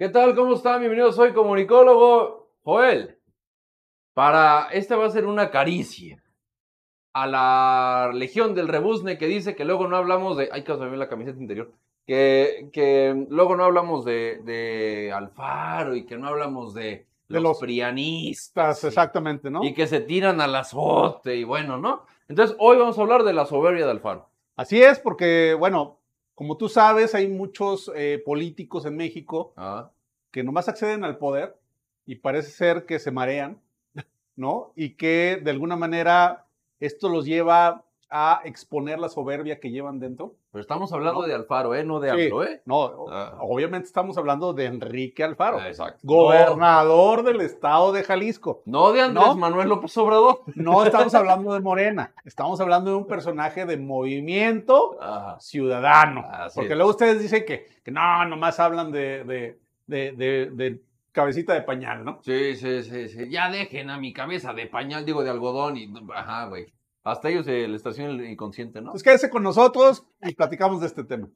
¿Qué tal? ¿Cómo están? Bienvenidos, soy comunicólogo Joel. Para, esta va a ser una caricia a la legión del rebuzne que dice que luego no hablamos de... Ay, que se la camiseta interior. Que, que luego no hablamos de, de Alfaro y que no hablamos de, De los, los prianistas. Estás, exactamente, ¿no? Y que se tiran al azote y bueno, ¿no? Entonces, hoy vamos a hablar de la soberbia de Alfaro. Así es, porque, bueno, como tú sabes, hay muchos eh, políticos en México Ah, que nomás acceden al poder y parece ser que se marean, ¿no? Y que de alguna manera esto los lleva a exponer la soberbia que llevan dentro. Pero estamos hablando No. de Alfaro, ¿eh? No de Sí. AMLO, ¿eh? No, Ah. obviamente estamos hablando de Enrique Alfaro, Exacto. gobernador del estado de Jalisco. No de Andrés ¿No? Manuel López Obrador. No estamos hablando de Morena, estamos hablando de un personaje de movimiento Ah, ciudadano. Así porque es. luego ustedes dicen que, que no, nomás hablan de, de, de, de- de cabecita de pañal, ¿no? sí, sí, sí, sí. Ya dejen a mi cabeza de pañal, digo, de algodón y... Ajá, güey. Hasta ellos se les estaciona el inconsciente, ¿no? Pues quédese con nosotros y platicamos de este tema.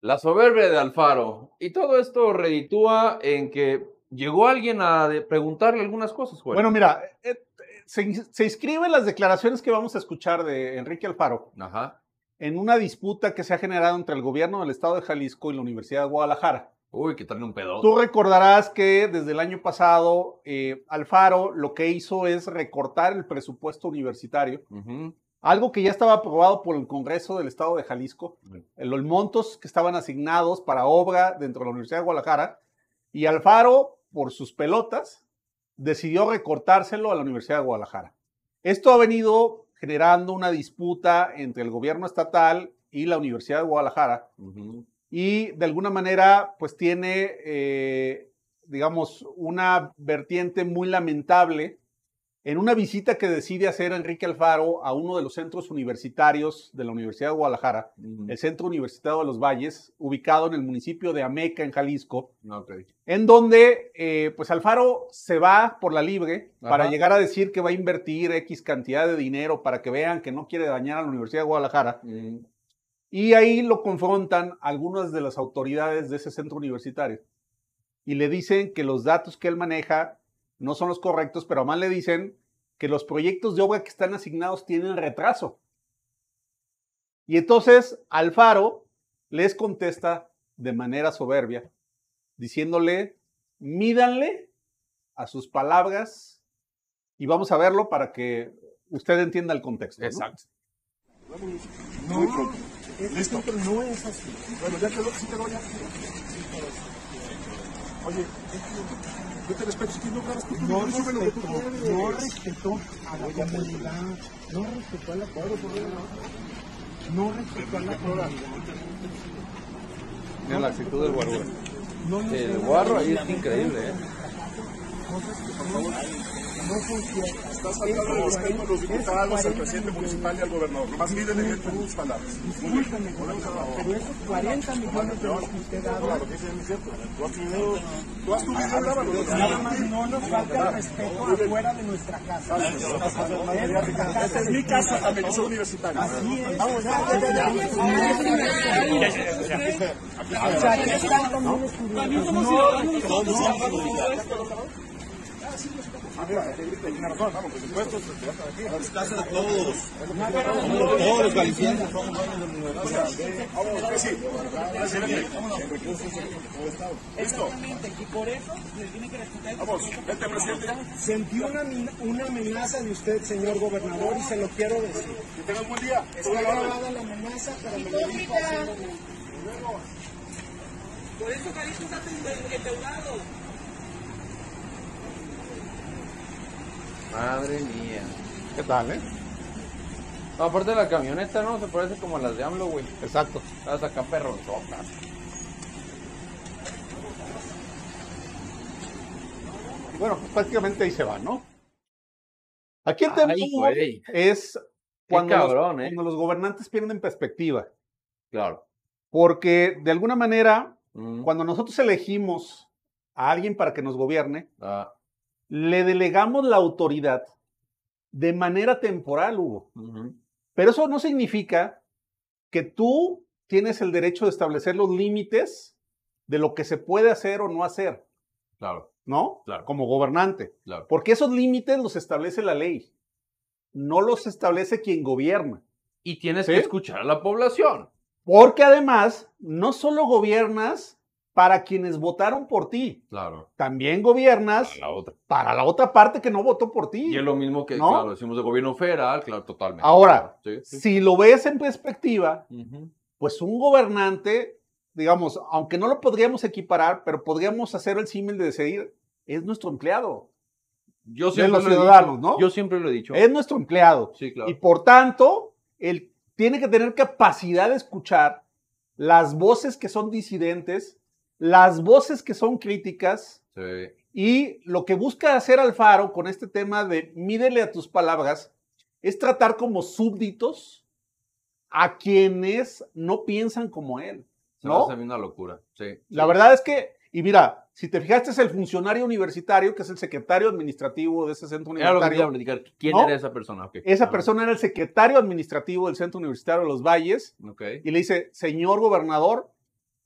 La soberbia de Alfaro. Y todo esto reditúa en que llegó alguien a preguntarle algunas cosas, güey. Bueno, mira, eh, eh, se, se inscriben las declaraciones que vamos a escuchar de Enrique Alfaro Ajá. en una disputa que se ha generado entre el gobierno del estado de Jalisco y la Universidad de Guadalajara. Uy, que trae un pedo. Tú recordarás que desde el año pasado eh, Alfaro lo que hizo es recortar el presupuesto universitario. Algo que ya estaba aprobado por el Congreso del Estado de Jalisco, en los montos que estaban asignados para obra dentro de la Universidad de Guadalajara, y Alfaro, por sus pelotas, decidió recortárselo a la Universidad de Guadalajara. Esto ha venido generando una disputa entre el gobierno estatal y la Universidad de Guadalajara, y de alguna manera, pues tiene, eh, digamos, una vertiente muy lamentable en una visita que decide hacer Enrique Alfaro a uno de los centros universitarios de la Universidad de Guadalajara, el Centro Universitario de los Valles, ubicado en el municipio de Ameca, en Jalisco, en donde eh, pues Alfaro se va por la libre para llegar a decir que va a invertir X cantidad de dinero para que vean que no quiere dañar a la Universidad de Guadalajara. Mm. Y ahí lo confrontan algunas de las autoridades de ese centro universitario. Y le dicen que los datos que él maneja no son los correctos, pero además le dicen que los proyectos de obra que están asignados tienen retraso. Y entonces Alfaro les contesta de manera soberbia, diciéndole, mídanle a sus palabras y vamos a verlo para que usted entienda el contexto. ¿no? Exacto. Muy pronto. Listo. no es así. Bueno, ya quedó, sí quedó ya. Oye, yo te respeto, es que no grabas tú. No respeto, no respeto a la comunidad, no respeto a la comunidad, no a la comunidad. Mira la actitud del guarro. No, no, El guarro ahí es increíble, ¿eh? No funciona. Estás faltando de respeto a los diputados, al presidente municipal y al gobernador. Tus palabras. Muy bien. Pero esos 40 millones de los que usted habla, Lo que dice es cierto. Tú has subido, tú has subido, grábalo. nada más no nos falta el respeto afuera de nuestra casa. Esta es mi casa, también, yo soy universitario. Vamos, ya, ya, ya, ya. O sea, que están también estudiando. Ah, mira, tiene razón, vamos, por supuesto, se. Es casa de todos. Todos los galicianos somos dueños de la universidad. Vamos, sí. Listo. Y por eso le tiene que respetar. Vamos, vete, presidente. Sentí una, una amenaza de usted, señor gobernador, y se lo quiero decir. Que tengas un buen día. Está grabada la amenaza, pero me lo dijo. Por eso Jalisco está endeudado. Madre mía. ¿Qué tal, eh? No, aparte de la camioneta, ¿no? Se parece como a las de AMLO, güey. Exacto. Las acá perronzotas. Y bueno, pues prácticamente ahí se va, ¿no? Aquí el tema es cuando, cabrón, los, ¿eh? cuando los gobernantes pierden perspectiva. Claro. Porque de alguna manera, Mm. cuando nosotros elegimos a alguien para que nos gobierne, Ah, le delegamos la autoridad de manera temporal, Hugo. Pero eso no significa que tú tienes el derecho de establecer los límites de lo que se puede hacer o no hacer, Claro, ¿no? Claro. Como gobernante. claro. Porque esos límites los establece la ley, no los establece quien gobierna. Y tienes ¿Sí? que escuchar a la población. Porque además, no solo gobiernas para quienes votaron por ti, Claro. también gobiernas La otra. para la otra parte que no votó por ti. Y es lo mismo que, ¿No? claro, decimos de gobierno federal, claro, totalmente. Ahora, Sí, sí. Si lo ves en perspectiva, pues un gobernante, digamos, aunque no lo podríamos equiparar, pero podríamos hacer el símil de decir, es nuestro empleado, Yo de siempre los lo he ciudadanos, dicho. ¿no? Yo siempre lo he dicho. es nuestro empleado. Sí, claro. Y por tanto, él tiene que tener capacidad de escuchar las voces que son disidentes, las voces que son críticas, Sí. y lo que busca hacer Alfaro con este tema de mídele a tus palabras es tratar como súbditos a quienes no piensan como él. Se ¿No? me hace una locura. Sí. La verdad es que, y mira, si te fijaste es el funcionario universitario, que es el secretario administrativo de ese centro Era lo que te iba a universitario. platicar. ¿Quién ¿No? era esa persona? Esa Ah, persona era el secretario administrativo del centro universitario de Los Valles y le dice, señor gobernador,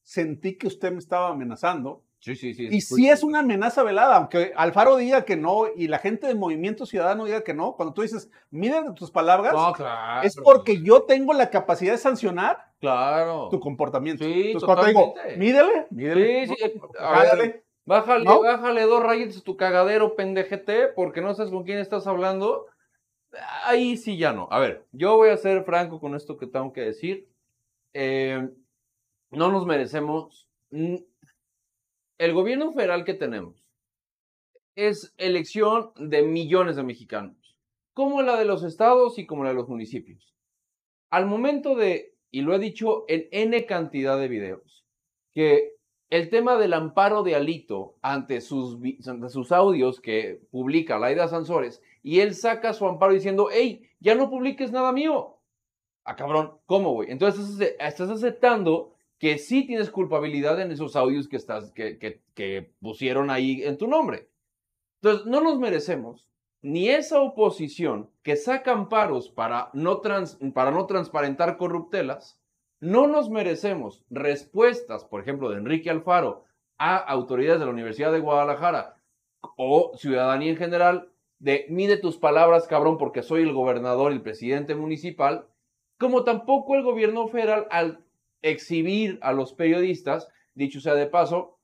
sentí que usted me estaba amenazando. Sí, sí, sí. Y sí es una amenaza velada, aunque Alfaro diga que no y la gente del Movimiento Ciudadano diga que no, cuando tú dices, miren tus palabras, No, claro. es porque yo tengo la capacidad de sancionar Claro. tu comportamiento. Sí, Entonces, cuando digo, mídele, mídele, Sí, sí. Jálale. Bájale, ¿No? bájale dos rayitas a tu cagadero, pendejete, porque no sabes con quién estás hablando. Ahí sí ya no. A ver, yo voy a ser franco con esto que tengo que decir. Eh, no nos merecemos. mm, El gobierno federal que tenemos es elección de millones de mexicanos, como la de los estados y como la de los municipios. Al momento de, y lo he dicho en N cantidad de videos, que el tema del amparo de Alito ante sus, ante sus audios que publica Laida Sansores y él saca su amparo diciendo, hey, ya no publiques nada mío. Ah, cabrón, ¿cómo, güey? Entonces estás aceptando que sí tienes culpabilidad en esos audios que, estás, que, pusieron ahí en tu nombre. Entonces, no nos merecemos ni esa oposición que saca amparos para no, trans- para no transparentar corruptelas, no nos merecemos respuestas, por ejemplo, de Enrique Alfaro a autoridades de la Universidad de Guadalajara o ciudadanía en general de mide tus palabras, cabrón, porque soy el gobernador y el presidente municipal, como tampoco el gobierno federal al exhibir a los periodistas, dicho sea de paso,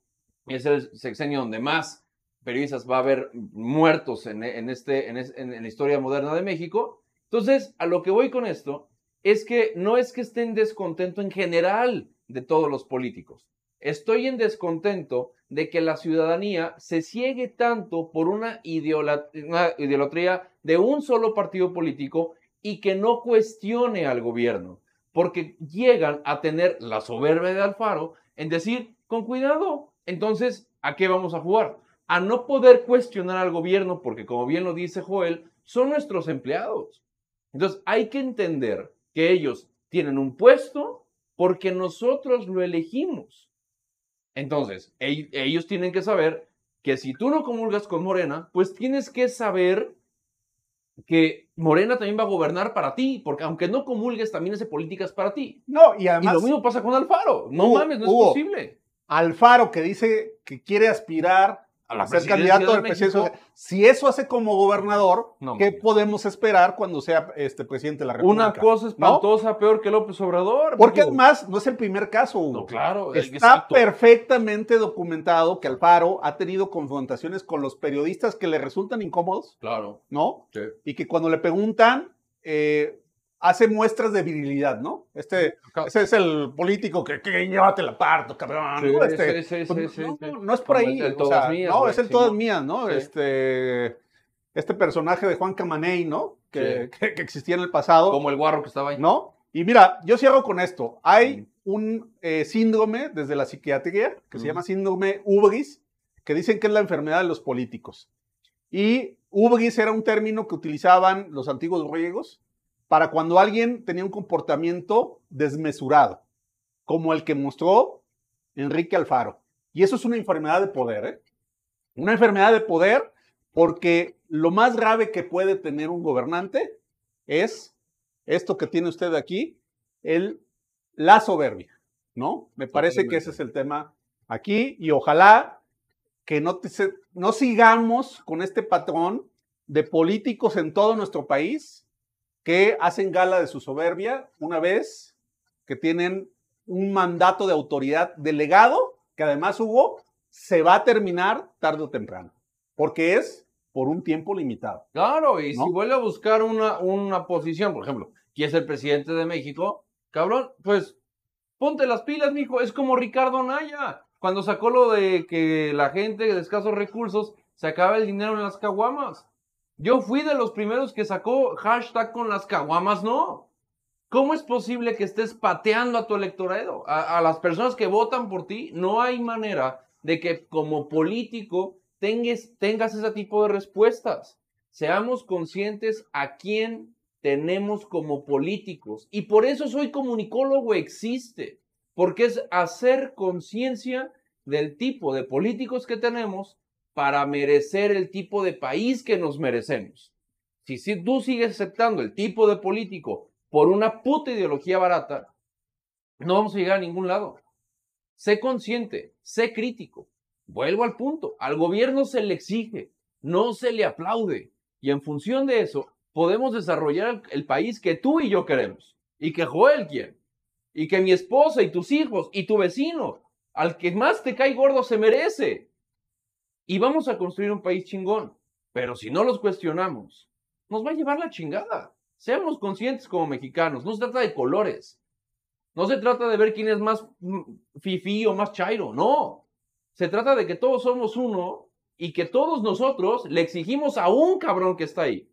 es el sexenio donde más periodistas va a haber muertos en, en este, en, en la historia moderna de México. Entonces, a lo que voy con esto es que no es que esté en descontento en general de todos los políticos. Estoy en descontento de que la ciudadanía se ciegue tanto por una, una idolatría de un solo partido político y que no cuestione al gobierno, porque llegan a tener la soberbia de Alfaro en decir, con cuidado, entonces, ¿a qué vamos a jugar? A no poder cuestionar al gobierno, porque como bien lo dice Joel, son nuestros empleados. Entonces, hay que entender que ellos tienen un puesto porque nosotros lo elegimos. Entonces, ell- ellos tienen que saber que si tú no comulgas con Morena, pues tienes que saber que Morena también va a gobernar para ti, porque aunque no comulgues, también hace políticas para ti. No, y Y además lo mismo pasa con Alfaro. No Hugo, mames, no Hugo, es posible. Alfaro que dice que quiere aspirar A ser candidato al. México. Si eso hace como gobernador, No, ¿qué podemos esperar cuando sea este presidente de la República? Una cosa espantosa, peor que López Obrador. Porque además no es el primer caso, Hugo. No, claro. Está exacto. perfectamente documentado que Alfaro ha tenido confrontaciones con los periodistas que le resultan incómodos, Claro. ¿no? Sí. Y que cuando le preguntan, eh, hace muestras de virilidad, ¿no? Este, ese es el político que, que llévate la parto, cabrón. Sí, ¿no? Este, sí, sí, pues, no, no, no es por ahí. el- o sea, mías, no, es el todas ¿no? mías, ¿no? Este, este personaje de Juan Camaney, ¿no? Que, que- que existía en el pasado. Como el guarro que estaba ahí. ¿No? Y mira, yo cierro con esto. Hay Mm. un eh, síndrome desde la psiquiatría que se Mm. llama síndrome Ubris, que dicen que es la enfermedad de los políticos. Y Ubris era un término que utilizaban los antiguos griegos para cuando alguien tenía un comportamiento desmesurado. como el que mostró Enrique Alfaro. Y eso es una enfermedad de poder, ¿eh? Una enfermedad de poder porque lo más grave que puede tener un gobernante es esto que tiene usted aquí, el, la soberbia, ¿no? Me parece que ese es el tema aquí y ojalá que no, te no sigamos con este patrón de políticos en todo nuestro país que hacen gala de su soberbia una vez que tienen un mandato de autoridad delegado, que además Hugo se va a terminar tarde o temprano, porque es por un tiempo limitado. Claro, y ¿No? si vuelve a buscar una, una posición, por ejemplo, ¿quién es el presidente de México? Cabrón, pues ponte las pilas, mijo. Es como Ricardo Naya, cuando sacó lo de que la gente de escasos recursos sacaba el dinero en las caguamas. Yo fui de los primeros que sacó hashtag con las caguamas, no. ¿Cómo es posible que estés pateando a tu electorado? A, las personas que votan por ti, no hay manera de que como político tengas, tengas ese tipo de respuestas. Seamos conscientes a quién tenemos como políticos. Y por eso soy comunicólogo, existe. Porque es hacer conciencia del tipo de políticos que tenemos para merecer el tipo de país que nos merecemos. Si, si tú sigues aceptando el tipo de político por una puta ideología barata, no vamos a llegar a ningún lado. Sé consciente, sé crítico. Vuelvo al punto. Al gobierno se le exige, no se le aplaude. Y en función de eso, podemos desarrollar el, país que tú y yo queremos. Y que Joel quiere. Y que mi esposa y tus hijos y tu vecino, al que más te cae gordo, se merece. Y vamos a construir un país chingón. Pero si no los cuestionamos, nos va a llevar la chingada. Seamos conscientes como mexicanos. No se trata de colores. No se trata de ver quién es más mm, fifí o más chairo. No. Se trata de que todos somos uno y que todos nosotros le exigimos a un cabrón que está ahí.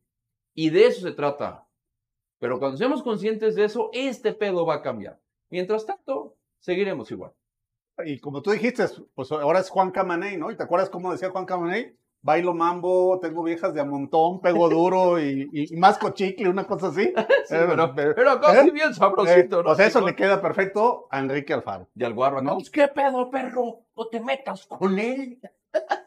Y de eso se trata. Pero cuando seamos conscientes de eso, este pedo va a cambiar. Mientras tanto, seguiremos igual. Y como tú dijiste, pues ahora es Juan Camaney, ¿no? ¿Y te acuerdas cómo decía Juan Camaney? Bailo mambo, tengo viejas de a montón, pego duro y, y, y masco chicle, una cosa así. Sí, Eh, pero, pero- pero casi ¿eh? bien Eh, sabrosito, ¿no? o sea, eso le queda perfecto a Enrique Alfaro. Y al guarro, ¿no? ¿No? ¿Qué pedo, perro? No te metas con él.